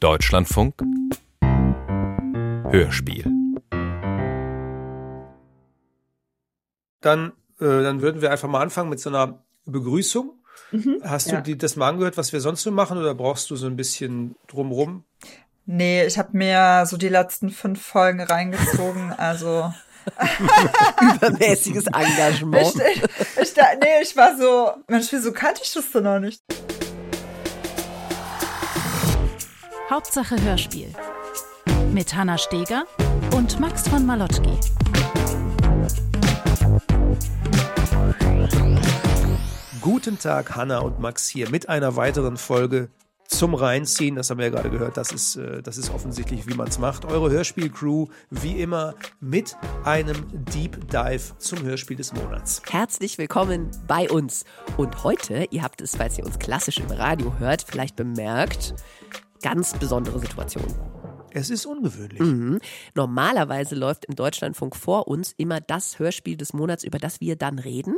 Deutschlandfunk Hörspiel. Dann, äh, dann würden wir einfach mal anfangen mit so einer Begrüßung. Mhm, Hast ja. du die, das mal angehört, was wir sonst so machen, oder brauchst du so ein bisschen drumrum? Nee, ich habe mir so die letzten fünf Folgen reingezogen, also übermäßiges Engagement. Ich, ich, ich, nee, ich war so, Mensch, wieso kannte ich das denn noch nicht? Hauptsache Hörspiel mit Hanna Steger und Max von Malotki. Guten Tag, Hanna und Max hier mit einer weiteren Folge zum Reinziehen. Das haben wir ja gerade gehört. Das ist, äh, das ist offensichtlich, wie man es macht. Eure Hörspielcrew, wie immer, mit einem Deep Dive zum Hörspiel des Monats. Herzlich willkommen bei uns. Und heute, ihr habt es, falls ihr uns klassisch im Radio hört, vielleicht bemerkt, ganz besondere Situation. Es ist ungewöhnlich. Mhm. Normalerweise läuft im Deutschlandfunk vor uns immer das Hörspiel des Monats, über das wir dann reden.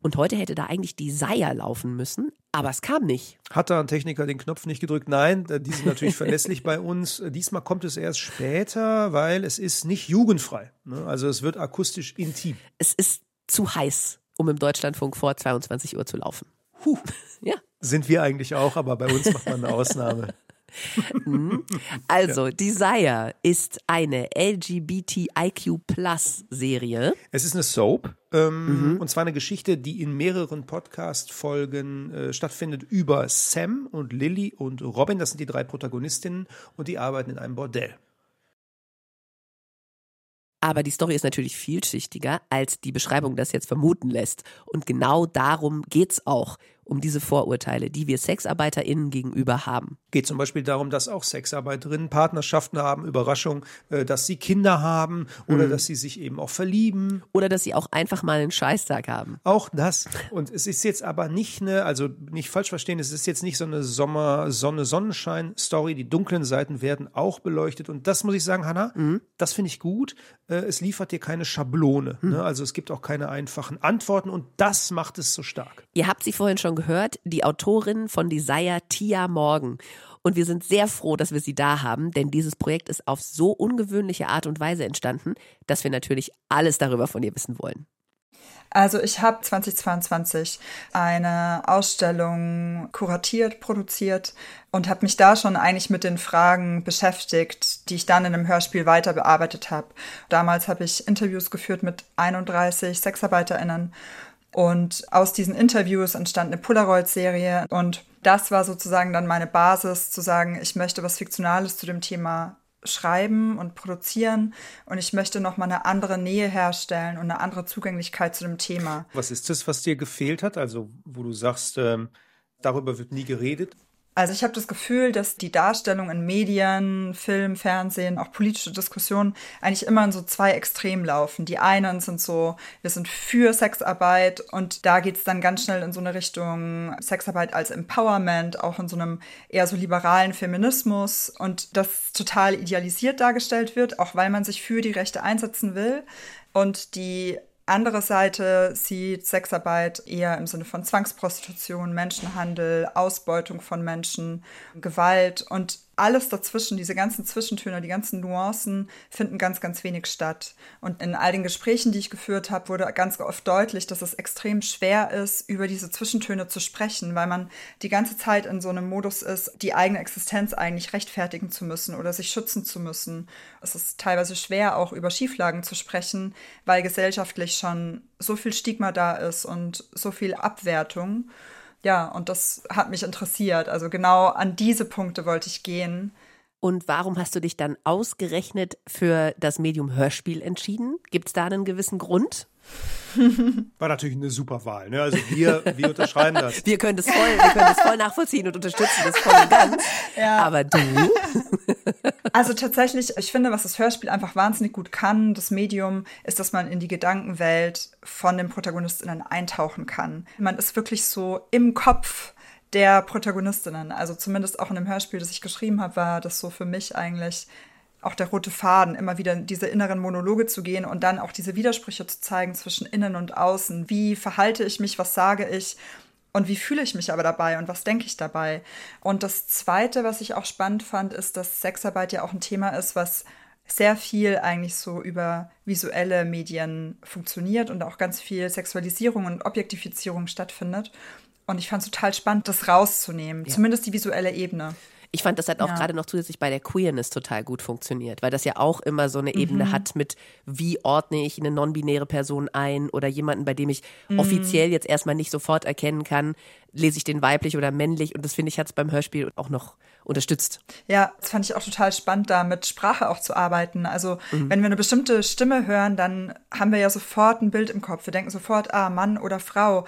Und heute hätte da eigentlich die Seier laufen müssen, aber es kam nicht. Hat da ein Techniker den Knopf nicht gedrückt? Nein, die sind natürlich verlässlich bei uns. Diesmal kommt es erst später, weil es ist nicht jugendfrei. Ne? Also es wird akustisch intim. Es ist zu heiß, um im Deutschlandfunk vor 22 Uhr zu laufen. Huh. Ja. Sind wir eigentlich auch, aber bei uns macht man eine Ausnahme. Mhm. Also, ja. Desire ist eine LGBTIQ-Plus-Serie. Es ist eine Soap. Ähm, mhm. Und zwar eine Geschichte, die in mehreren Podcast-Folgen äh, stattfindet über Sam und Lily und Robin. Das sind die drei Protagonistinnen und die arbeiten in einem Bordell. Aber die Story ist natürlich vielschichtiger, als die Beschreibung das jetzt vermuten lässt. Und genau darum geht's auch um diese Vorurteile, die wir SexarbeiterInnen gegenüber haben. Geht zum Beispiel darum, dass auch Sexarbeiterinnen Partnerschaften haben, Überraschung, äh, dass sie Kinder haben oder mhm. dass sie sich eben auch verlieben. Oder dass sie auch einfach mal einen Scheißtag haben. Auch das. Und es ist jetzt aber nicht eine, also nicht falsch verstehen, es ist jetzt nicht so eine Sommer, Sonne, Sonnenschein-Story. Die dunklen Seiten werden auch beleuchtet. Und das muss ich sagen, Hanna, mhm. das finde ich gut. Äh, es liefert dir keine Schablone. Mhm. Also es gibt auch keine einfachen Antworten und das macht es so stark. Ihr habt sie vorhin schon gehört, die Autorin von Desire, Tia Morgan. Und wir sind sehr froh, dass wir sie da haben, denn dieses Projekt ist auf so ungewöhnliche Art und Weise entstanden, dass wir natürlich alles darüber von ihr wissen wollen. Also ich habe 2022 eine Ausstellung kuratiert, produziert und habe mich da schon eigentlich mit den Fragen beschäftigt, die ich dann in einem Hörspiel weiter bearbeitet habe. Damals habe ich Interviews geführt mit 31 Sexarbeiterinnen und aus diesen Interviews entstand eine Polaroid-Serie und das war sozusagen dann meine Basis zu sagen, ich möchte was Fiktionales zu dem Thema schreiben und produzieren und ich möchte noch mal eine andere Nähe herstellen und eine andere Zugänglichkeit zu dem Thema. Was ist das, was dir gefehlt hat? Also, wo du sagst, ähm, darüber wird nie geredet? Also ich habe das Gefühl, dass die Darstellung in Medien, Film, Fernsehen, auch politische Diskussionen eigentlich immer in so zwei Extremen laufen. Die einen sind so, wir sind für Sexarbeit und da geht's dann ganz schnell in so eine Richtung Sexarbeit als Empowerment, auch in so einem eher so liberalen Feminismus und das total idealisiert dargestellt wird, auch weil man sich für die Rechte einsetzen will. Und die andere Seite sieht Sexarbeit eher im Sinne von Zwangsprostitution, Menschenhandel, Ausbeutung von Menschen, Gewalt. Und alles dazwischen, diese ganzen Zwischentöne, die ganzen Nuancen finden ganz, ganz wenig statt. Und in all den Gesprächen, die ich geführt habe, wurde ganz oft deutlich, dass es extrem schwer ist, über diese Zwischentöne zu sprechen, weil man die ganze Zeit in so einem Modus ist, die eigene Existenz eigentlich rechtfertigen zu müssen oder sich schützen zu müssen. Es ist teilweise schwer, auch über Schieflagen zu sprechen, weil gesellschaftlich schon so viel Stigma da ist und so viel Abwertung. Ja, und das hat mich interessiert. Also genau an diese Punkte wollte ich gehen. Und warum hast du dich dann ausgerechnet für das Medium Hörspiel entschieden? Gibt es da einen gewissen Grund? War natürlich eine super Wahl. Ne? Also wir, wir unterschreiben das. Wir können das voll, wir können das voll nachvollziehen und unterstützen das voll und ganz. Ja. Aber du? Also tatsächlich, ich finde, was das Hörspiel einfach wahnsinnig gut kann, das Medium, ist, dass man in die Gedankenwelt von den Protagonistinnen eintauchen kann. Man ist wirklich so im Kopf der Protagonistinnen. Also zumindest auch in dem Hörspiel, das ich geschrieben habe, war das so für mich eigentlich auch der rote Faden, immer wieder in diese inneren Monologe zu gehen und dann auch diese Widersprüche zu zeigen zwischen innen und außen. Wie verhalte ich mich, was sage ich? Und wie fühle ich mich aber dabei und was denke ich dabei? Und das Zweite, was ich auch spannend fand, ist, dass Sexarbeit ja auch ein Thema ist, was sehr viel eigentlich so über visuelle Medien funktioniert und auch ganz viel Sexualisierung und Objektifizierung stattfindet. Und ich fand es total spannend, das rauszunehmen, ja. zumindest die visuelle Ebene. Ich fand, das hat auch ja. gerade noch zusätzlich bei der Queerness total gut funktioniert, weil das ja auch immer so eine Ebene mhm. hat mit, wie ordne ich eine non-binäre Person ein oder jemanden, bei dem ich mhm. offiziell jetzt erstmal nicht sofort erkennen kann, lese ich den weiblich oder männlich. Und das finde ich, hat es beim Hörspiel auch noch unterstützt. Ja, das fand ich auch total spannend, da mit Sprache auch zu arbeiten. Also, mhm. wenn wir eine bestimmte Stimme hören, dann haben wir ja sofort ein Bild im Kopf. Wir denken sofort, ah, Mann oder Frau.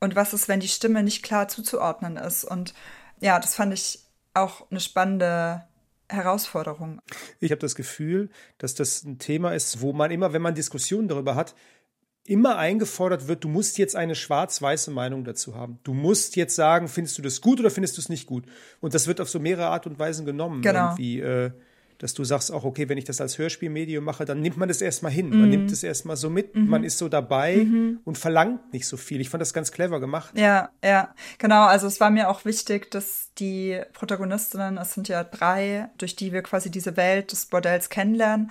Und was ist, wenn die Stimme nicht klar zuzuordnen ist? Und ja, das fand ich auch eine spannende Herausforderung. Ich habe das Gefühl, dass das ein Thema ist, wo man immer, wenn man Diskussionen darüber hat, immer eingefordert wird, du musst jetzt eine schwarz-weiße Meinung dazu haben. Du musst jetzt sagen, findest du das gut oder findest du es nicht gut? Und das wird auf so mehrere Art und Weisen genommen. Genau. Irgendwie, äh, dass du sagst auch, okay, wenn ich das als Hörspielmedium mache, dann nimmt man das erstmal hin. Mhm. Man nimmt es erstmal so mit, mhm. man ist so dabei mhm. und verlangt nicht so viel. Ich fand das ganz clever gemacht. Ja, ja, genau. Also es war mir auch wichtig, dass die Protagonistinnen, es sind ja drei, durch die wir quasi diese Welt des Bordells kennenlernen.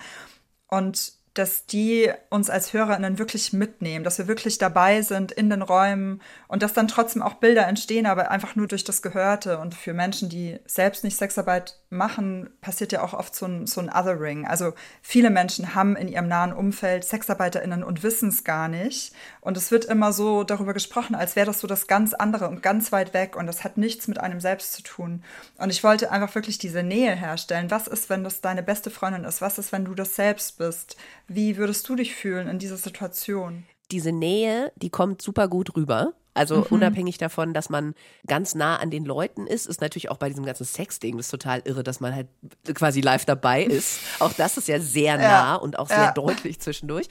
Und dass die uns als HörerInnen wirklich mitnehmen, dass wir wirklich dabei sind in den Räumen und dass dann trotzdem auch Bilder entstehen, aber einfach nur durch das Gehörte. Und für Menschen, die selbst nicht Sexarbeit machen, passiert ja auch oft so ein, so ein Othering. Also viele Menschen haben in ihrem nahen Umfeld SexarbeiterInnen und wissen es gar nicht. Und es wird immer so darüber gesprochen, als wäre das so das ganz andere und ganz weit weg und das hat nichts mit einem selbst zu tun. Und ich wollte einfach wirklich diese Nähe herstellen. Was ist, wenn das deine beste Freundin ist? Was ist, wenn du das selbst bist? Wie würdest du dich fühlen in dieser Situation? Diese Nähe, die kommt super gut rüber. Also mhm. unabhängig davon, dass man ganz nah an den Leuten ist, ist natürlich auch bei diesem ganzen Sex-Ding das total irre, dass man halt quasi live dabei ist. Auch das ist ja sehr nah ja. und auch sehr ja. deutlich zwischendurch.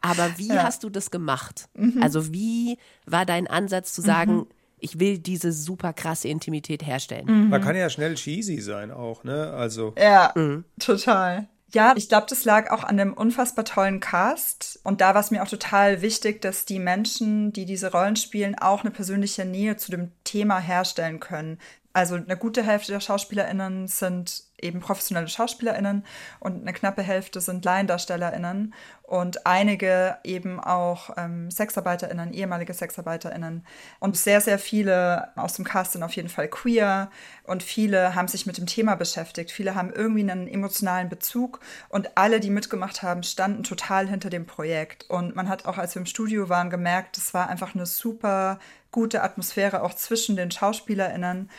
Aber wie ja. hast du das gemacht? Mhm. Also wie war dein Ansatz zu sagen, mhm. ich will diese super krasse Intimität herstellen? Mhm. Man kann ja schnell cheesy sein auch, ne? Also. Ja, mhm. total. Ja, ich glaube, das lag auch an dem unfassbar tollen Cast. Und da war es mir auch total wichtig, dass die Menschen, die diese Rollen spielen, auch eine persönliche Nähe zu dem Thema herstellen können. Also eine gute Hälfte der SchauspielerInnen sind eben professionelle SchauspielerInnen und eine knappe Hälfte sind LaiendarstellerInnen und einige eben auch ähm, SexarbeiterInnen, ehemalige SexarbeiterInnen. Und sehr, sehr viele aus dem Cast sind auf jeden Fall queer und viele haben sich mit dem Thema beschäftigt. Viele haben irgendwie einen emotionalen Bezug und alle, die mitgemacht haben, standen total hinter dem Projekt. Und man hat auch, als wir im Studio waren, gemerkt, es war einfach eine super gute Atmosphäre auch zwischen den SchauspielerInnen.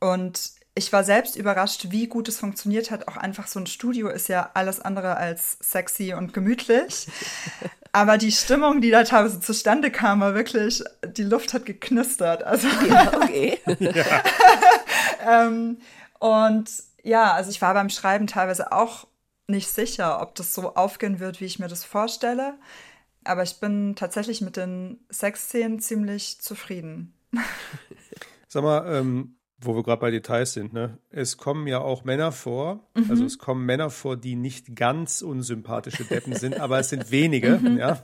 Und ich war selbst überrascht, wie gut es funktioniert hat. Auch einfach so ein Studio ist ja alles andere als sexy und gemütlich. Aber die Stimmung, die da teilweise zustande kam, war wirklich, die Luft hat geknistert. Also ja, okay. ähm, und ja, also ich war beim Schreiben teilweise auch nicht sicher, ob das so aufgehen wird, wie ich mir das vorstelle. Aber ich bin tatsächlich mit den Sexszenen ziemlich zufrieden. Sag mal, ähm, wo wir gerade bei Details sind, ne? Es kommen ja auch Männer vor, mhm. also es kommen Männer vor, die nicht ganz unsympathische Deppen sind, aber es sind wenige, mhm. ja.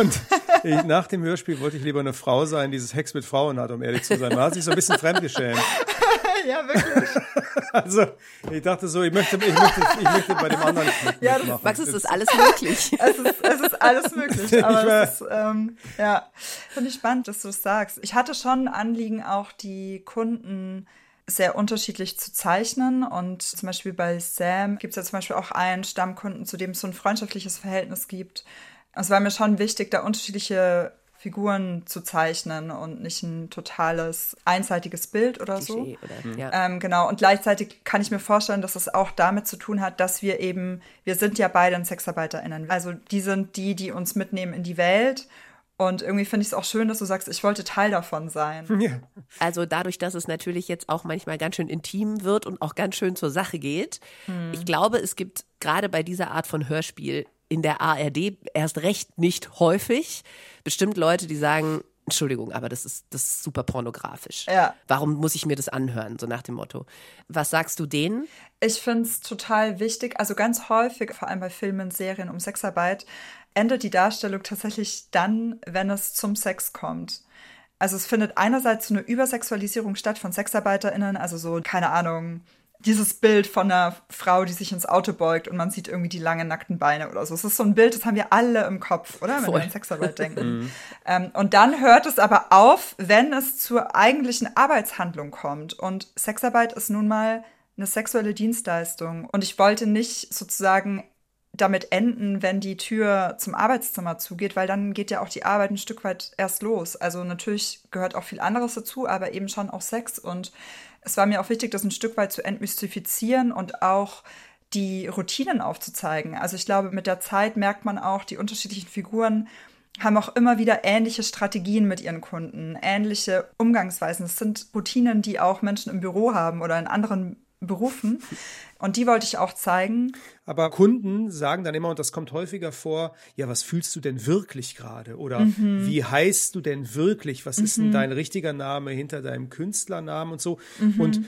Und ich, nach dem Hörspiel wollte ich lieber eine Frau sein, die dieses Hex mit Frauen hat, um ehrlich zu sein. Man hat sich so ein bisschen fremdgeschämt. ja, wirklich. Also, ich dachte so, ich möchte, ich möchte, ich möchte bei dem anderen ja, mitmachen. Max, es ist alles möglich. es, ist, es ist alles möglich. Aber es ist, ähm, ja, finde ich spannend, dass du es sagst. Ich hatte schon ein Anliegen, auch die Kunden sehr unterschiedlich zu zeichnen. Und zum Beispiel bei Sam gibt es ja zum Beispiel auch einen Stammkunden, zu dem es so ein freundschaftliches Verhältnis gibt. Es war mir schon wichtig, da unterschiedliche Figuren zu zeichnen und nicht ein totales einseitiges Bild oder Klischee so. Oder, ja. ähm, genau. Und gleichzeitig kann ich mir vorstellen, dass es auch damit zu tun hat, dass wir eben, wir sind ja beide SexarbeiterInnen. Also die sind die, die uns mitnehmen in die Welt. Und irgendwie finde ich es auch schön, dass du sagst, ich wollte Teil davon sein. Ja. Also dadurch, dass es natürlich jetzt auch manchmal ganz schön intim wird und auch ganz schön zur Sache geht. Hm. Ich glaube, es gibt gerade bei dieser Art von Hörspiel in der ARD erst recht nicht häufig. Bestimmt Leute, die sagen, Entschuldigung, aber das ist, das ist super pornografisch. Ja. Warum muss ich mir das anhören? So nach dem Motto. Was sagst du denen? Ich finde es total wichtig. Also ganz häufig, vor allem bei Filmen, Serien um Sexarbeit, endet die Darstellung tatsächlich dann, wenn es zum Sex kommt. Also es findet einerseits so eine Übersexualisierung statt von SexarbeiterInnen, also so, keine Ahnung, dieses Bild von einer Frau, die sich ins Auto beugt und man sieht irgendwie die langen nackten Beine oder so. Es ist so ein Bild, das haben wir alle im Kopf, oder? Wenn Voll. wir an Sexarbeit denken. Mhm. ähm, und dann hört es aber auf, wenn es zur eigentlichen Arbeitshandlung kommt. Und Sexarbeit ist nun mal eine sexuelle Dienstleistung. Und ich wollte nicht sozusagen damit enden, wenn die Tür zum Arbeitszimmer zugeht, weil dann geht ja auch die Arbeit ein Stück weit erst los. Also natürlich gehört auch viel anderes dazu, aber eben schon auch Sex. Und es war mir auch wichtig, das ein Stück weit zu entmystifizieren und auch die Routinen aufzuzeigen. Also ich glaube, mit der Zeit merkt man auch, die unterschiedlichen Figuren haben auch immer wieder ähnliche Strategien mit ihren Kunden, ähnliche Umgangsweisen. Es sind Routinen, die auch Menschen im Büro haben oder in anderen Berufen. Und die wollte ich auch zeigen. Aber Kunden sagen dann immer, und das kommt häufiger vor, ja, was fühlst du denn wirklich gerade? Oder mhm. wie heißt du denn wirklich? Was mhm. ist denn mhm. dein richtiger Name hinter deinem Künstlernamen und so? Mhm. Und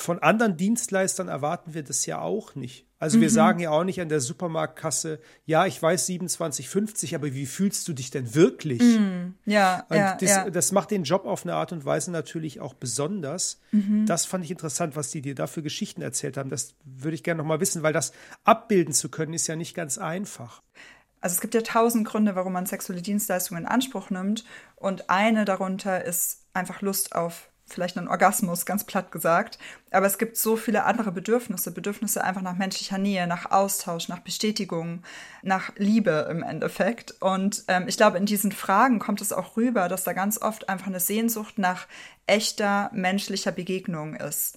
von anderen Dienstleistern erwarten wir das ja auch nicht. Also wir mhm. sagen ja auch nicht an der Supermarktkasse, ja, ich weiß 27,50, aber wie fühlst du dich denn wirklich? Mhm. Ja, und ja, das, ja. das macht den Job auf eine Art und Weise natürlich auch besonders. Mhm. Das fand ich interessant, was die dir da für Geschichten erzählt haben. Das würde ich gerne noch mal wissen, weil das abbilden zu können, ist ja nicht ganz einfach. Also es gibt ja tausend Gründe, warum man sexuelle Dienstleistungen in Anspruch nimmt. Und eine darunter ist einfach Lust auf vielleicht einen Orgasmus, ganz platt gesagt. Aber es gibt so viele andere Bedürfnisse, Bedürfnisse einfach nach menschlicher Nähe, nach Austausch, nach Bestätigung, nach Liebe im Endeffekt. Und ähm, ich glaube, in diesen Fragen kommt es auch rüber, dass da ganz oft einfach eine Sehnsucht nach echter menschlicher Begegnung ist.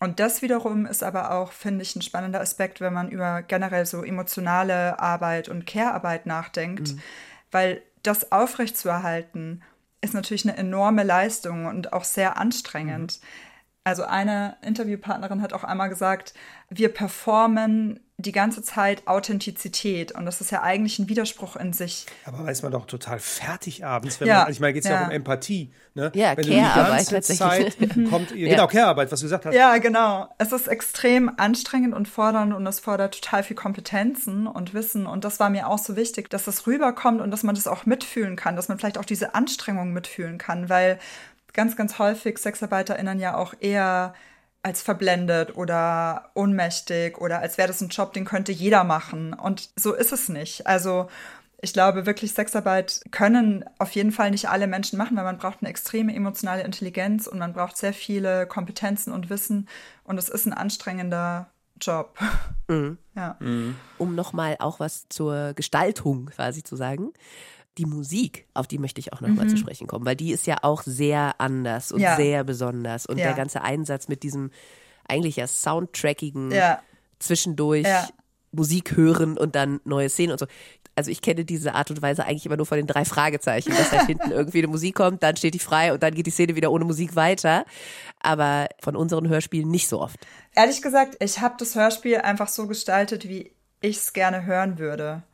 Und das wiederum ist aber auch, finde ich, ein spannender Aspekt, wenn man über generell so emotionale Arbeit und Care-Arbeit nachdenkt, mhm. weil das aufrechtzuerhalten ist natürlich eine enorme Leistung und auch sehr anstrengend. Mhm. Also eine Interviewpartnerin hat auch einmal gesagt, wir performen die ganze Zeit Authentizität und das ist ja eigentlich ein Widerspruch in sich. Aber weiß man doch total fertig abends, wenn ja, man, ich meine, geht es ja. ja. auch um Empathie, ne? Ja, wenn Care-Arbeit Zeit kommt, ja. genau, Care-Arbeit, was du gesagt hast. Ja, genau. Es ist extrem anstrengend und fordernd und es fordert total viel Kompetenzen und Wissen und das war mir auch so wichtig, dass das rüberkommt und dass man das auch mitfühlen kann, dass man vielleicht auch diese Anstrengung mitfühlen kann, weil ganz, ganz häufig SexarbeiterInnen ja auch eher als verblendet oder ohnmächtig oder als wäre das ein Job, den könnte jeder machen. Und so ist es nicht. Also ich glaube wirklich, Sexarbeit können auf jeden Fall nicht alle Menschen machen, weil man braucht eine extreme emotionale Intelligenz und man braucht sehr viele Kompetenzen und Wissen. Und es ist ein anstrengender Job. Mhm. Ja. Mhm. Um nochmal auch was zur Gestaltung quasi zu sagen die Musik, auf die möchte ich auch nochmal mhm. zu sprechen kommen, weil die ist ja auch sehr anders und ja. sehr besonders. Und ja. der ganze Einsatz mit diesem eigentlich ja soundtrackigen ja. zwischendurch Musik hören und dann neue Szenen und so. Also ich kenne diese Art und Weise eigentlich immer nur von den drei Fragezeichen, dass halt hinten irgendwie eine Musik kommt, dann steht die frei und dann geht die Szene wieder ohne Musik weiter. Aber von unseren Hörspielen nicht so oft. Ehrlich gesagt, ich habe das Hörspiel einfach so gestaltet, wie ich es gerne hören würde.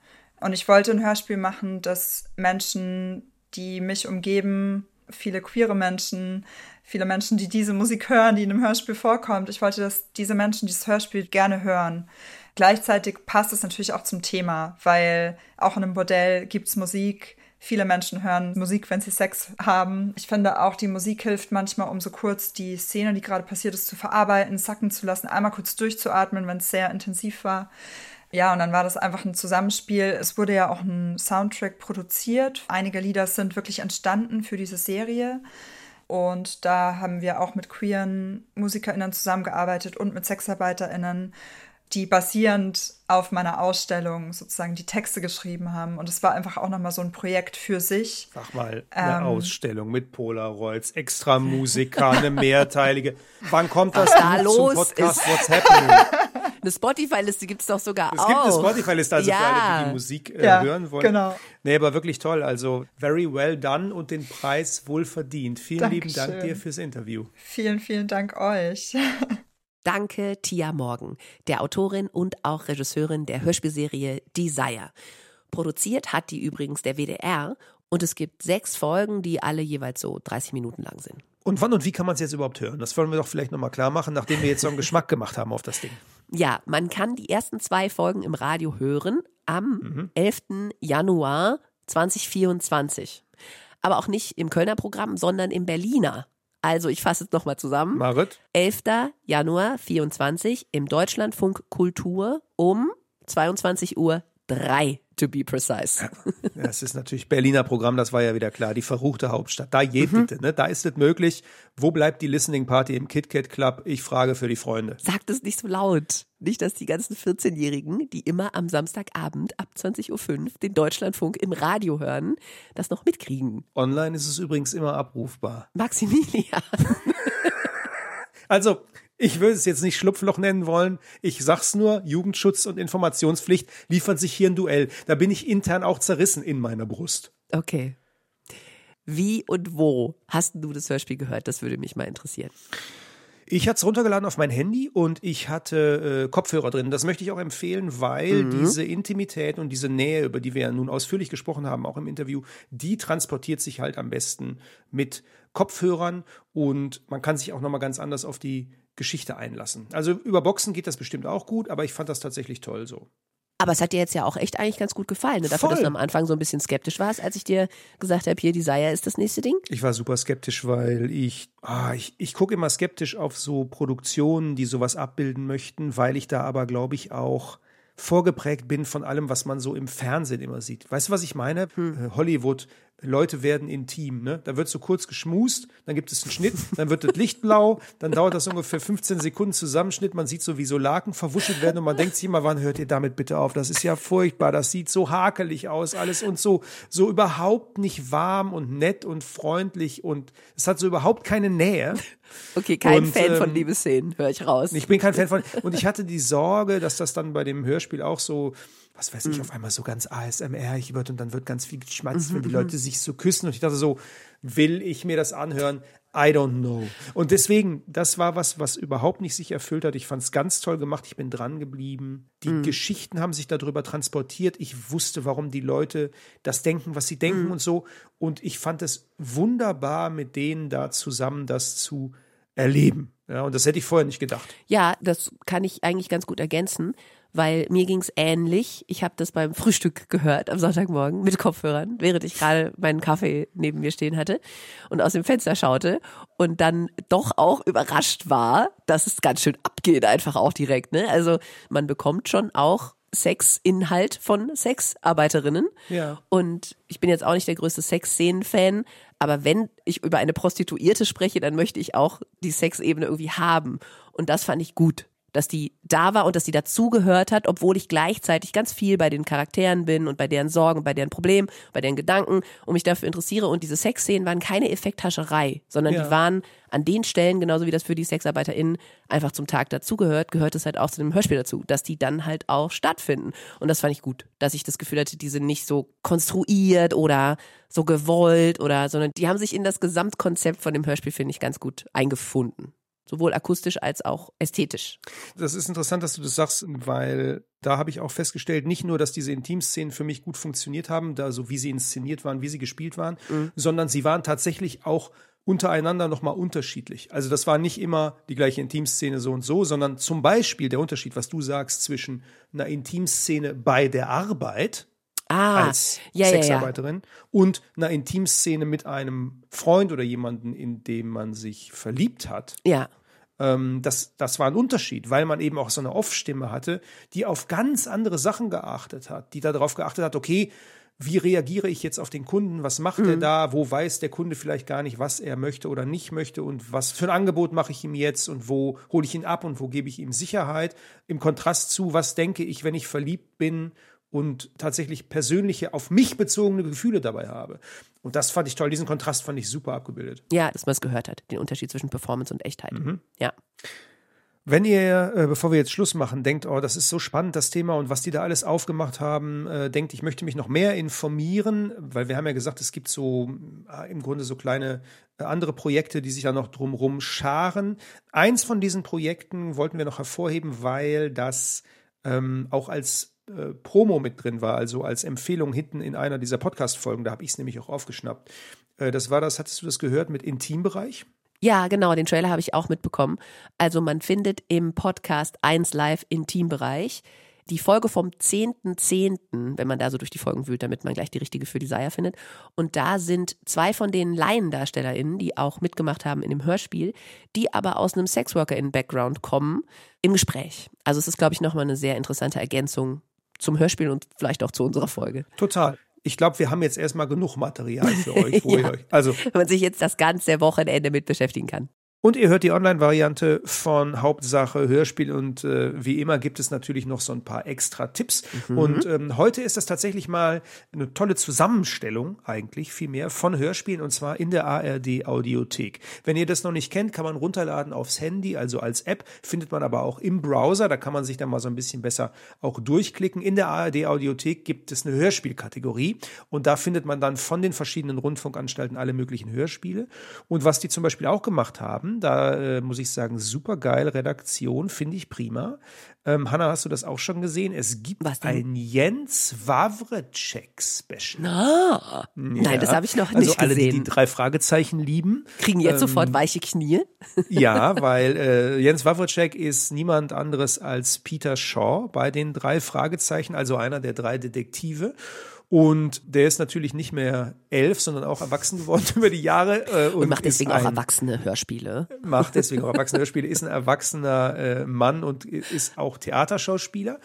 Und ich wollte ein Hörspiel machen, das Menschen, die mich umgeben, viele queere Menschen, viele Menschen, die diese Musik hören, die in einem Hörspiel vorkommt. Ich wollte, dass diese Menschen dieses Hörspiel gerne hören. Gleichzeitig passt es natürlich auch zum Thema, weil auch in einem Bordell gibt es Musik. Viele Menschen hören Musik, wenn sie Sex haben. Ich finde auch, die Musik hilft manchmal, um so kurz die Szene, die gerade passiert ist, zu verarbeiten, sacken zu lassen, einmal kurz durchzuatmen, wenn es sehr intensiv war. Ja, und dann war das einfach ein Zusammenspiel. Es wurde ja auch ein Soundtrack produziert. Einige Lieder sind wirklich entstanden für diese Serie. Und da haben wir auch mit queeren MusikerInnen zusammengearbeitet und mit SexarbeiterInnen die basierend auf meiner Ausstellung sozusagen die Texte geschrieben haben. Und es war einfach auch nochmal so ein Projekt für sich. Sag mal, eine ähm, Ausstellung mit Polaroids, extra Musiker, eine mehrteilige. Wann kommt das da los zum Podcast What's Happening? Eine Spotify-Liste gibt es doch sogar es auch. Es gibt eine Spotify-Liste, also ja. für alle, die die Musik äh, ja, hören wollen. genau. Nee, aber wirklich toll. Also very well done und den Preis wohl verdient. Vielen Dankeschön. lieben Dank dir fürs Interview. Vielen, vielen Dank euch. Danke, Tia Morgan, der Autorin und auch Regisseurin der Hörspielserie Desire. Produziert hat die übrigens der WDR und es gibt sechs Folgen, die alle jeweils so 30 Minuten lang sind. Und wann und wie kann man es jetzt überhaupt hören? Das wollen wir doch vielleicht nochmal klar machen, nachdem wir jetzt so einen Geschmack gemacht haben auf das Ding. Ja, man kann die ersten zwei Folgen im Radio hören am mhm. 11. Januar 2024. aber auch nicht im Kölner Programm, sondern im Berliner. Also ich fasse es nochmal zusammen. Marit? 11. Januar 24 im Deutschlandfunk Kultur um 22 Uhr 3 to be precise. Das ist natürlich Berliner Programm, das war ja wieder klar, die verruchte Hauptstadt. Da geht Mhm. bitte, ne? Da ist es möglich. Wo bleibt die Listening Party im KitKat Club? Ich frage für die Freunde. Sagt es nicht so laut. Nicht, dass die ganzen 14-Jährigen, die immer am Samstagabend ab 20.05 Uhr den Deutschlandfunk im Radio hören, das noch mitkriegen. Online ist es übrigens immer abrufbar. Maximilian. Also, ich würde es jetzt nicht Schlupfloch nennen wollen. Ich sag's nur, Jugendschutz und Informationspflicht liefern sich hier ein Duell. Da bin ich intern auch zerrissen in meiner Brust. Okay. Wie und wo hast du das Hörspiel gehört? Das würde mich mal interessieren. Ich hatte es runtergeladen auf mein Handy und ich hatte äh, Kopfhörer drin. Das möchte ich auch empfehlen, weil diese Intimität und diese Nähe, über die wir ja nun ausführlich gesprochen haben, auch im Interview, die transportiert sich halt am besten mit Kopfhörern und man kann sich auch nochmal ganz anders auf die Geschichte einlassen. Also über Boxen geht das bestimmt auch gut, aber ich fand das tatsächlich toll so. Aber es hat dir jetzt ja auch echt eigentlich ganz gut gefallen. Ne? Dafür, dass Voll. du am Anfang so ein bisschen skeptisch warst, als ich dir gesagt habe, hier, Desire ist das nächste Ding. Ich war super skeptisch, weil ich, ah, ich, ich gucke immer skeptisch auf so Produktionen, die sowas abbilden möchten, weil ich da aber, glaube ich, auch vorgeprägt bin von allem, was man so im Fernsehen immer sieht. Weißt du, was ich meine? Äh, Hollywood, Leute werden intim, ne? Da wird so kurz geschmust, dann gibt es einen Schnitt, dann wird das Licht blau, dann dauert das ungefähr 15 Sekunden Zusammenschnitt, man sieht so, wie so Laken verwuschelt werden und man denkt sich immer, wann hört ihr damit bitte auf? Das ist ja furchtbar, das sieht so hakelig aus, alles und so, so überhaupt nicht warm und nett und freundlich und es hat so überhaupt keine Nähe. Okay, kein Und, Fan von ähm, Liebesszenen, höre ich raus. Ich bin kein Fan von. Und ich hatte die Sorge, dass das dann bei dem Hörspiel auch so, was weiß ich, Mhm. auf einmal so ganz ASMR wird und dann wird ganz viel geschmatzt, wenn die Leute sich so küssen. Und ich dachte so, will ich mir das anhören? I don't know. Und deswegen, das war was, was überhaupt nicht sich erfüllt hat. Ich fand es ganz toll gemacht. Ich bin dran geblieben. Die Geschichten haben sich darüber transportiert. Ich wusste, warum die Leute das denken, was sie denken und so. Und ich fand es wunderbar, mit denen da zusammen das zu erleben. Ja, und das hätte ich vorher nicht gedacht. Ja, das kann ich eigentlich ganz gut ergänzen, weil mir ging's ähnlich. Ich habe das beim Frühstück gehört am Sonntagmorgen mit Kopfhörern, während ich gerade meinen Kaffee neben mir stehen hatte und aus dem Fenster schaute und dann doch auch überrascht war, dass es ganz schön abgeht, einfach auch direkt. Ne? Also man bekommt schon auch Sexinhalt von Sexarbeiterinnen. Ja. Und ich bin jetzt auch nicht der größte Sexszenen-Fan, aber wenn ich über eine Prostituierte spreche, dann möchte ich auch die Sexebene irgendwie haben. Und das fand ich gut, dass die da war und dass die dazugehört hat, obwohl ich gleichzeitig ganz viel bei den Charakteren bin und bei deren Sorgen, bei deren Problemen, bei deren Gedanken und mich dafür interessiere. Und diese Sexszenen waren keine Effekthascherei, sondern Ja. die waren an den Stellen, genauso wie das für die SexarbeiterInnen einfach zum Tag dazugehört, gehört es halt auch zu einem Hörspiel dazu, dass die dann halt auch stattfinden. Und das fand ich gut, dass ich das Gefühl hatte, die sind nicht so konstruiert oder so gewollt oder, sondern die haben sich in das Gesamtkonzept von dem Hörspiel, finde ich, ganz gut eingefunden. Sowohl akustisch als auch ästhetisch. Das ist interessant, dass du das sagst, weil da habe ich auch festgestellt, nicht nur, dass diese Intimszenen für mich gut funktioniert haben, da so wie sie inszeniert waren, wie sie gespielt waren, sondern sie waren tatsächlich auch untereinander nochmal unterschiedlich. Also das war nicht immer die gleiche Intimszene so und so, sondern zum Beispiel der Unterschied, was du sagst, zwischen einer Intimszene bei der Arbeit Ah, als ja, ja, ja. Sexarbeiterin und einer Intimszene mit einem Freund oder jemanden, in dem man sich verliebt hat Ja. Ähm, das, das war ein Unterschied, weil man eben auch so eine Off-Stimme hatte, die auf ganz andere Sachen geachtet hat, die darauf geachtet hat, okay, wie reagiere ich jetzt auf den Kunden, was macht er da, wo weiß der Kunde vielleicht gar nicht, was er möchte oder nicht möchte? Und was für ein Angebot mache ich ihm jetzt? Und wo hole ich ihn ab? Und wo gebe ich ihm Sicherheit, im Kontrast zu, was denke ich, wenn ich verliebt bin und tatsächlich persönliche, auf mich bezogene Gefühle dabei habe. Und das fand ich toll, diesen Kontrast fand ich super abgebildet. Ja, dass man es gehört hat, den Unterschied zwischen Performance und Echtheit. Ja. Wenn ihr, äh, bevor wir jetzt Schluss machen, denkt, oh, das ist so spannend, das Thema und was die da alles aufgemacht haben, äh, denkt, ich möchte mich noch mehr informieren, weil wir haben ja gesagt, es gibt so äh, im Grunde so kleine andere Projekte, die sich da noch drumrum scharen. Eins von diesen Projekten wollten wir noch hervorheben, weil das ähm, auch als äh, Promo mit drin war, also als Empfehlung hinten in einer dieser Podcast-Folgen, da habe ich es nämlich auch aufgeschnappt. Äh, das war das, hattest du das gehört mit Intimbereich? Ja, genau, den Trailer habe ich auch mitbekommen. Also man findet im Podcast 1 Live Intimbereich die Folge vom 10.10., wenn man da so durch die Folgen wühlt, damit man gleich die richtige für Desire findet. Und da sind zwei von den LaiendarstellerInnen, die auch mitgemacht haben in dem Hörspiel, die aber aus einem Sexworker-in-Background kommen, im Gespräch. Also es ist, glaube ich, nochmal eine sehr interessante Ergänzung zum Hörspiel und vielleicht auch zu unserer Folge. Total. Ich glaube, wir haben jetzt erstmal genug Material für euch, wo Ja. ihr euch. Also Wenn man sich jetzt das ganze Wochenende mit beschäftigen kann. Und ihr hört die Online-Variante von Hauptsache Hörspiel und äh, wie immer gibt es natürlich noch so ein paar extra Tipps. Und ähm, heute ist das tatsächlich mal eine tolle Zusammenstellung eigentlich vielmehr von Hörspielen und zwar in der ARD Audiothek. Wenn ihr das noch nicht kennt, kann man runterladen aufs Handy, also als App, findet man aber auch im Browser, da kann man sich dann mal so ein bisschen besser auch durchklicken. In der ARD Audiothek gibt es eine Hörspielkategorie und da findet man dann von den verschiedenen Rundfunkanstalten alle möglichen Hörspiele. Und was die zum Beispiel auch gemacht haben, da äh, muss ich sagen, super geil, Redaktion, finde ich prima. Ähm, Hanna, hast du das auch schon gesehen? Es gibt ein Jens Wawrecek-Special. Ah, nein, das habe ich noch Also nicht alle, die gesehen. die drei Fragezeichen lieben. Kriegen jetzt ähm, sofort weiche Knie. Ja, weil äh, Jens Wawrecek ist niemand anderes als Peter Shaw bei den drei Fragezeichen, also einer der drei Detektive. Und der ist natürlich nicht mehr elf, sondern auch erwachsen geworden über die Jahre. Äh, und Und macht deswegen ist auch ein, erwachsene Hörspiele. macht deswegen auch erwachsene Hörspiele, ist ein erwachsener äh, Mann und ist auch Theaterschauspieler.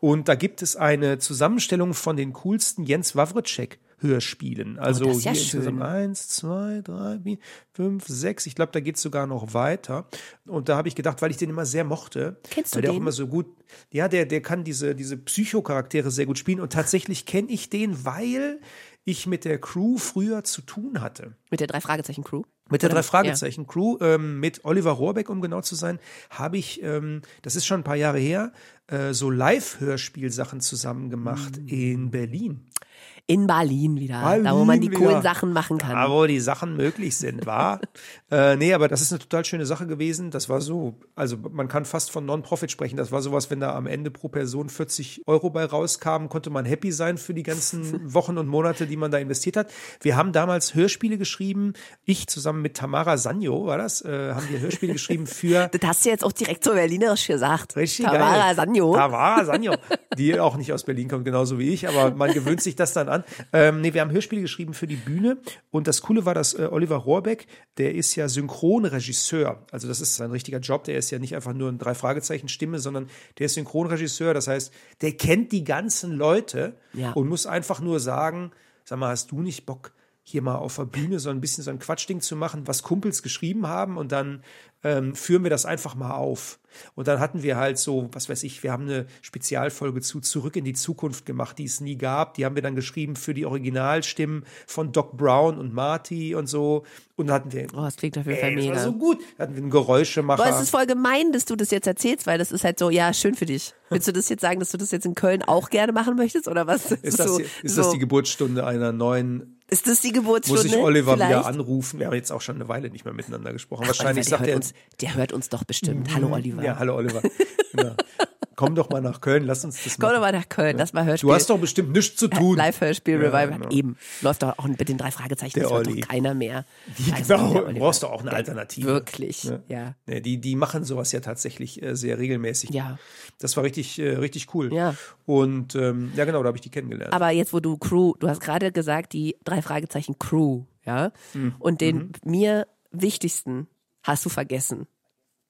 Und da gibt es eine Zusammenstellung von den coolsten Jens Wawrecek Hörspielen. Also Oh, das ist ja hier schön. insgesamt eins, zwei, drei, vier, fünf, sechs. Ich glaube, da geht es sogar noch weiter. Und da habe ich gedacht, weil ich den immer sehr mochte, Kennst du weil der auch den? immer so gut, ja, der, der kann diese, diese Psychocharaktere sehr gut spielen. Und tatsächlich kenne ich den, weil ich mit der Crew früher zu tun hatte. Mit der drei Fragezeichen Crew. Mit der Oder- drei Fragezeichen Crew, ähm, mit Oliver Rohrbeck, um genau zu sein, habe ich, ähm, das ist schon ein paar Jahre her, äh, so Live-Hörspielsachen zusammen gemacht Mm. in Berlin. In Berlin wieder. Berlin da, wo man die wieder. coolen Sachen machen kann. Da, wo die Sachen möglich sind, war. äh, nee, aber das ist eine total schöne Sache gewesen. Das war so, also man kann fast von Non-Profit sprechen. Das war sowas, wenn da am Ende pro Person 40 Euro bei rauskamen, konnte man happy sein für die ganzen Wochen und Monate, die man da investiert hat. Wir haben damals Hörspiele geschrieben. Ich zusammen mit Tamara Sanjo, war das, äh, haben wir Hörspiele geschrieben für das hast du jetzt auch direkt so berlinerisch gesagt. Richtig Tamara geil. Sanjo. Tamara Sanjo, die auch nicht aus Berlin kommt, genauso wie ich, aber man gewöhnt sich das dann an. Ähm, nee, wir haben Hörspiele geschrieben für die Bühne und das Coole war, dass äh, Oliver Rohrbeck, der ist ja Synchronregisseur. Also das ist sein richtiger Job, der ist ja nicht einfach nur ein Drei-Fragezeichen-Stimme, sondern der ist Synchronregisseur. Das heißt, der kennt die ganzen Leute Ja. und muss einfach nur sagen, sag mal, hast du nicht Bock, hier mal auf der Bühne so ein bisschen so ein Quatschding zu machen, was Kumpels geschrieben haben und dann ähm, führen wir das einfach mal auf. Und dann hatten wir halt so, was weiß ich, wir haben eine Spezialfolge zu Zurück in die Zukunft gemacht, die es nie gab. Die haben wir dann geschrieben für die Originalstimmen von Doc Brown und Marty und so. Und dann hatten wir, Oh, das klingt auf jeden Fall ey, das war mega. so gut, da hatten wir einen Geräuschemacher. Boah, es ist voll gemein, dass du das jetzt erzählst, weil das ist halt so, ja, schön für dich. Willst du das jetzt sagen, dass du das jetzt in Köln auch gerne machen möchtest oder was? ist das, so, ist so. das die Geburtsstunde einer neuen Ist das die muss Geburtsstunde? ich Oliver vielleicht? wieder anrufen. Wir haben jetzt auch schon eine Weile nicht mehr miteinander gesprochen. Wahrscheinlich Oliver, sagt er, uns, der hört uns doch bestimmt. Hallo Oliver. ja, hallo Oliver. genau. Komm doch mal nach Köln, lass uns das Komm machen. doch mal nach Köln, lass mal Hörspiel. Du hast doch bestimmt nichts zu tun. Live-Hörspiel, Ja, Revival. genau. Eben. Läuft doch auch mit den drei Fragezeichen. Der das hört Olli. doch keiner mehr. Die, Also, genau, der Oliver. brauchst du auch eine Alternative. Wirklich, Ne? ja. Ne, die, die machen sowas ja tatsächlich äh, sehr regelmäßig. Ja. Das war richtig, äh, richtig cool. Ja. Und ähm, ja, genau, da habe ich die kennengelernt. Aber jetzt, wo du Crew, du hast gerade gesagt, die drei Fragezeichen Crew, ja? Mhm. Und den mir wichtigsten hast du vergessen.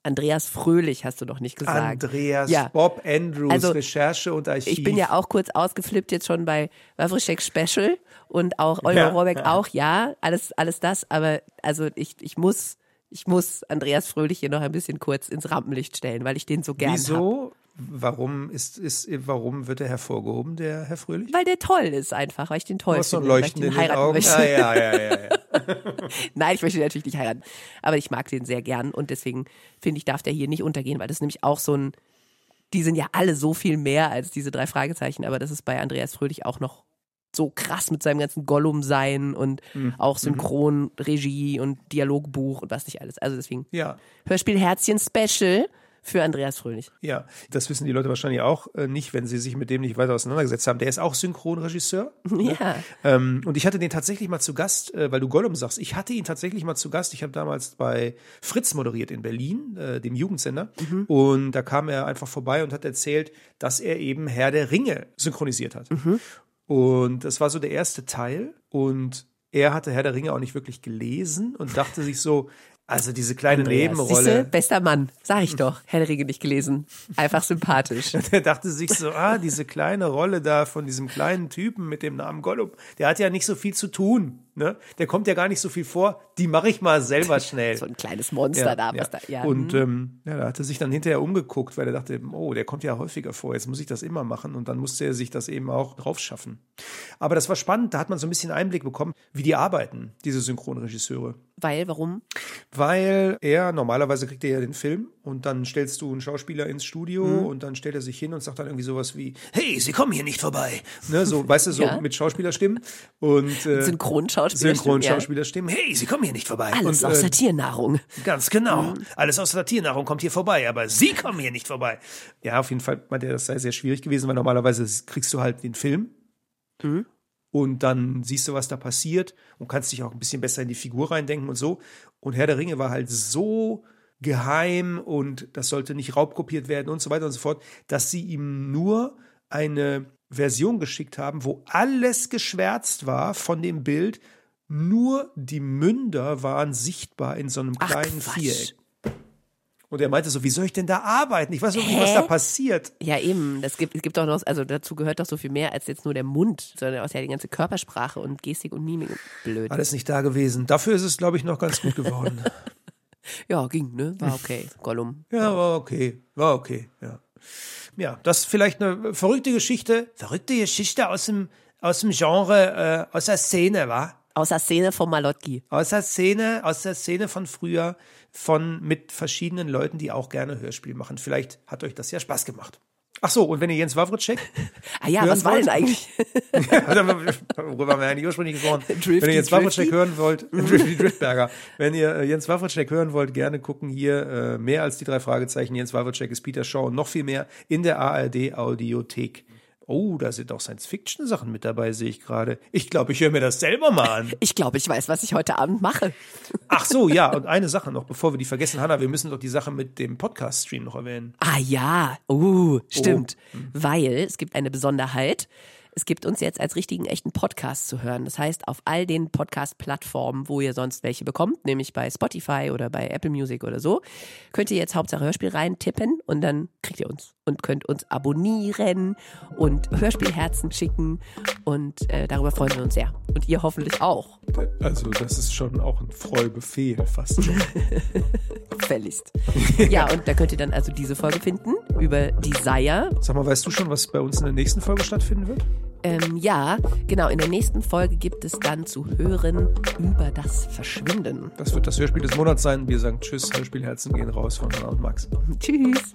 Andreas Fröhlich hast du doch nicht gesagt. Andreas, Ja. Bob Andrews, Also, Recherche und Archiv. Ich bin ja auch kurz ausgeflippt jetzt schon bei Wawrischek Special und auch Oliver Ja. Rohrbeck auch, ja, alles, alles das, aber also ich, ich muss, ich muss Andreas Fröhlich hier noch ein bisschen kurz ins Rampenlicht stellen, weil ich den so gern habe. Wieso? Warum ist, ist, warum wird er hervorgehoben, der Herr Fröhlich? Weil der toll ist einfach, weil ich den toll hast so ein finde, Leuchten den in den Augen. möchte. Ah, ja, ja, ja, ja. Nein, ich möchte ihn natürlich nicht heiraten. Aber ich mag den sehr gern und deswegen finde ich, darf der hier nicht untergehen, weil das ist nämlich auch so ein, die sind ja alle so viel mehr als diese drei Fragezeichen, aber das ist bei Andreas Fröhlich auch noch so krass mit seinem ganzen Gollum sein und Mhm. auch Synchron, Regie und Dialogbuch und was nicht alles. Also deswegen ja. Hörspiel Herzchen Special für Andreas Fröhlich. Ja, das wissen die Leute wahrscheinlich auch äh, nicht, wenn sie sich mit dem nicht weiter auseinandergesetzt haben. Der ist auch Synchronregisseur. Ja. Ähm, und ich hatte den tatsächlich mal zu Gast, äh, weil du Gollum sagst. Ich hatte ihn tatsächlich mal zu Gast. Ich habe damals bei Fritz moderiert in Berlin, äh, dem Jugendsender. Und da kam er einfach vorbei und hat erzählt, dass er eben Herr der Ringe synchronisiert hat. Und das war so der erste Teil. Und er hatte Herr der Ringe auch nicht wirklich gelesen und dachte sich so, also diese kleine Andreas, Nebenrolle. Siehste, bester Mann, sag ich doch. Ringe nicht gelesen. Einfach sympathisch. Der dachte sich so, ah, diese kleine Rolle da von diesem kleinen Typen mit dem Namen Gollum, der hat ja nicht so viel zu tun. Ne? Der kommt ja gar nicht so viel vor. Die mache ich mal selber schnell. So ein kleines Monster da, was da. Ja. Und hm. ähm, ja, da hat er sich dann hinterher umgeguckt, weil er dachte, oh, der kommt ja häufiger vor, jetzt muss ich das immer machen. Und dann musste er sich das eben auch drauf schaffen. Aber das war spannend, da hat man so ein bisschen Einblick bekommen, wie die arbeiten, diese Synchronregisseure. Weil, warum? Weil er, normalerweise kriegt er ja den Film und dann stellst du einen Schauspieler ins Studio Mhm. und dann stellt er sich hin und sagt dann irgendwie sowas wie, hey, Sie kommen hier nicht vorbei. Ne, so, weißt du, so Ja. mit Schauspielerstimmen und äh, Synchronschauspieler. Synchronschauspielerstimmen, hey, Sie kommen hier nicht vorbei. Alles und, aus äh, der Tiernahrung. Ganz genau. Alles aus der Tiernahrung kommt hier vorbei, aber Sie kommen hier nicht vorbei. Ja, auf jeden Fall meinte er, das sei sehr schwierig gewesen, weil normalerweise kriegst du halt den Film und dann siehst du, was da passiert und kannst dich auch ein bisschen besser in die Figur reindenken und so. Und Herr der Ringe war halt so geheim und das sollte nicht raubkopiert werden und so weiter und so fort, dass sie ihm nur eine Version geschickt haben, wo alles geschwärzt war von dem Bild, nur die Münder waren sichtbar in so einem Ach, kleinen Quatsch. Viereck. Und er meinte so, wie soll ich denn da arbeiten? Ich weiß auch nicht, was da passiert. Ja, eben. Das gibt, es gibt auch noch, also dazu gehört doch so viel mehr als jetzt nur der Mund, sondern auch ja die ganze Körpersprache und Gestik und Mimik. Blöd. Alles nicht da gewesen. Dafür ist es, glaube ich, noch ganz gut geworden. Ja, ging, ne? War okay. Gollum. Ja, war okay. War okay, ja. Ja, das ist vielleicht eine verrückte Geschichte. Verrückte Geschichte aus dem, aus dem Genre, äh, aus der Szene, wa? Aus der Szene von Malotki. Aus der Szene, aus der Szene von früher, von mit verschiedenen Leuten, die auch gerne Hörspiel machen. Vielleicht hat euch das ja Spaß gemacht. Ach so, und wenn ihr Jens Wawritschek, Ah ja, Hören was war wollt? denn eigentlich? worüber haben wir eigentlich ursprünglich gesprochen, Drifty, wenn ihr Jens Wawritschek hören wollt, Drifty Driftberger, wenn ihr äh, Jens Wawritschek hören wollt, gerne gucken hier äh, mehr als die drei Fragezeichen. Jens Wawritschek ist Peter Shaw und noch viel mehr in der ARD Audiothek. Oh, da sind auch Science-Fiction-Sachen mit dabei, sehe ich gerade. Ich glaube, ich höre mir das selber mal an. Ich glaube, ich weiß, was ich heute Abend mache. Ach so, ja, und eine Sache noch, bevor wir die vergessen, Hanna, wir müssen doch die Sache mit dem Podcast-Stream noch erwähnen. Ah ja, uh, stimmt. Weil es gibt eine Besonderheit. Es gibt uns jetzt als richtigen echten Podcast zu hören. Das heißt, auf all den Podcast-Plattformen, wo ihr sonst welche bekommt, nämlich bei Spotify oder bei Apple Music oder so, könnt ihr jetzt Hauptsache Hörspiel rein tippen und dann kriegt ihr uns und könnt uns abonnieren und Hörspielherzen schicken und äh, darüber freuen wir uns sehr. Und ihr hoffentlich auch. Also, das ist schon auch ein Freubefehl, fast schon. Gefälligst. ja, und da könnt ihr dann also diese Folge finden über Desire. Sag mal, weißt du schon, was bei uns in der nächsten Folge stattfinden wird? Ähm, ja, genau. In der nächsten Folge gibt es dann zu hören über das Verschwinden. Das wird das Hörspiel des Monats sein. Wir sagen Tschüss, Hörspielherzen gehen raus von Hanna und Max. Tschüss.